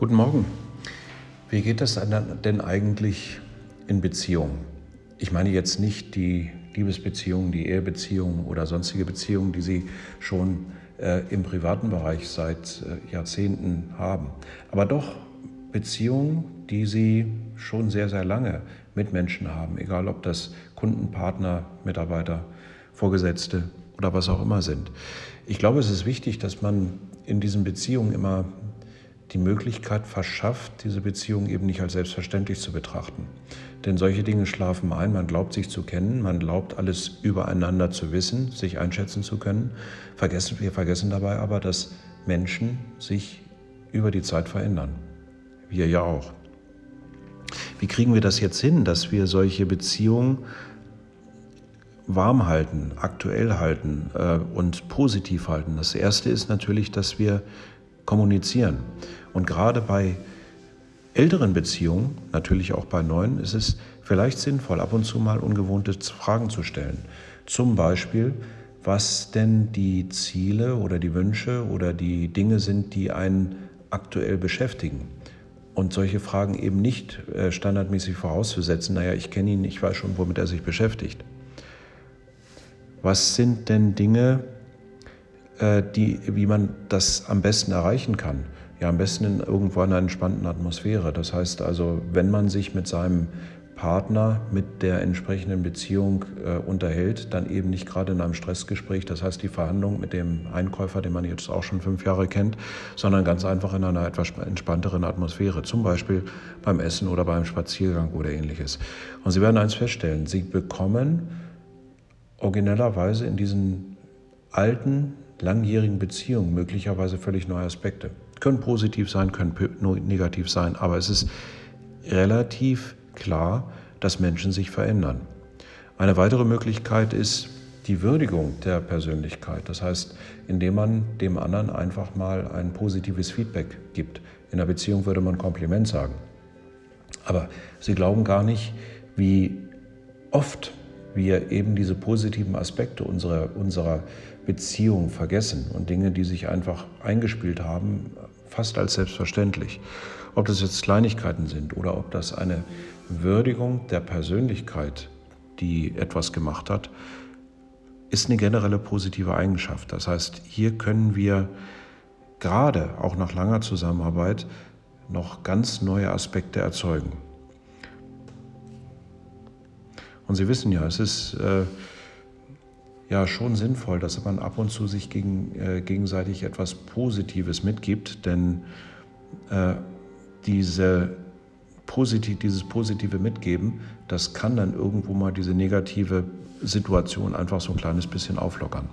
Guten Morgen. Wie geht es denn eigentlich in Beziehungen? Ich meine jetzt nicht die Liebesbeziehungen, die Ehebeziehungen oder sonstige Beziehungen, die Sie schon äh, im privaten Bereich seit äh, Jahrzehnten haben, aber doch Beziehungen, die Sie schon sehr, sehr lange mit Menschen haben, egal ob das Kunden, Partner, Mitarbeiter, Vorgesetzte oder was auch immer sind. Ich glaube, es ist wichtig, dass man in diesen Beziehungen immer die Möglichkeit verschafft, diese Beziehung eben nicht als selbstverständlich zu betrachten. Denn solche Dinge schlafen ein, man glaubt sich zu kennen, man glaubt alles übereinander zu wissen, sich einschätzen zu können. Vergessen, wir vergessen dabei aber, dass Menschen sich über die Zeit verändern. Wir ja auch. Wie kriegen wir das jetzt hin, dass wir solche Beziehungen warm halten, aktuell halten äh, und positiv halten? Das Erste ist natürlich, dass wir kommunizieren. Und gerade bei älteren Beziehungen, natürlich auch bei neuen, ist es vielleicht sinnvoll, ab und zu mal ungewohnte Fragen zu stellen. Zum Beispiel, was denn die Ziele oder die Wünsche oder die Dinge sind, die einen aktuell beschäftigen. Und solche Fragen eben nicht äh, standardmäßig vorauszusetzen, naja, ich kenne ihn, ich weiß schon, womit er sich beschäftigt. Was sind denn Dinge, äh, die, wie man das am besten erreichen kann? Ja, am besten in irgendwo einer entspannten Atmosphäre. Das heißt also, wenn man sich mit seinem Partner mit der entsprechenden Beziehung äh, unterhält, dann eben nicht gerade in einem Stressgespräch, das heißt die Verhandlung mit dem Einkäufer, den man jetzt auch schon fünf Jahre kennt, sondern ganz einfach in einer etwas entspannteren Atmosphäre, zum Beispiel beim Essen oder beim Spaziergang oder ähnliches. Und Sie werden eins feststellen, Sie bekommen originellerweise in diesen alten, langjährigen Beziehungen möglicherweise völlig neue Aspekte. Können positiv sein, können negativ sein, aber es ist relativ klar, dass Menschen sich verändern. Eine weitere Möglichkeit ist die Würdigung der Persönlichkeit. Das heißt, indem man dem anderen einfach mal ein positives Feedback gibt. In einer Beziehung würde man Kompliment sagen. Aber Sie glauben gar nicht, wie oft wir eben diese positiven Aspekte unserer, unserer Beziehung vergessen und Dinge, die sich einfach eingespielt haben, fast als selbstverständlich. Ob das jetzt Kleinigkeiten sind oder ob das eine Würdigung der Persönlichkeit, die etwas gemacht hat, ist eine generelle positive Eigenschaft. Das heißt, hier können wir gerade auch nach langer Zusammenarbeit noch ganz neue Aspekte erzeugen. Und Sie wissen ja, es ist äh, ja schon sinnvoll, dass man ab und zu sich gegen, äh, gegenseitig etwas Positives mitgibt, denn äh, diese positiv, dieses positive Mitgeben, das kann dann irgendwo mal diese negative Situation einfach so ein kleines bisschen auflockern.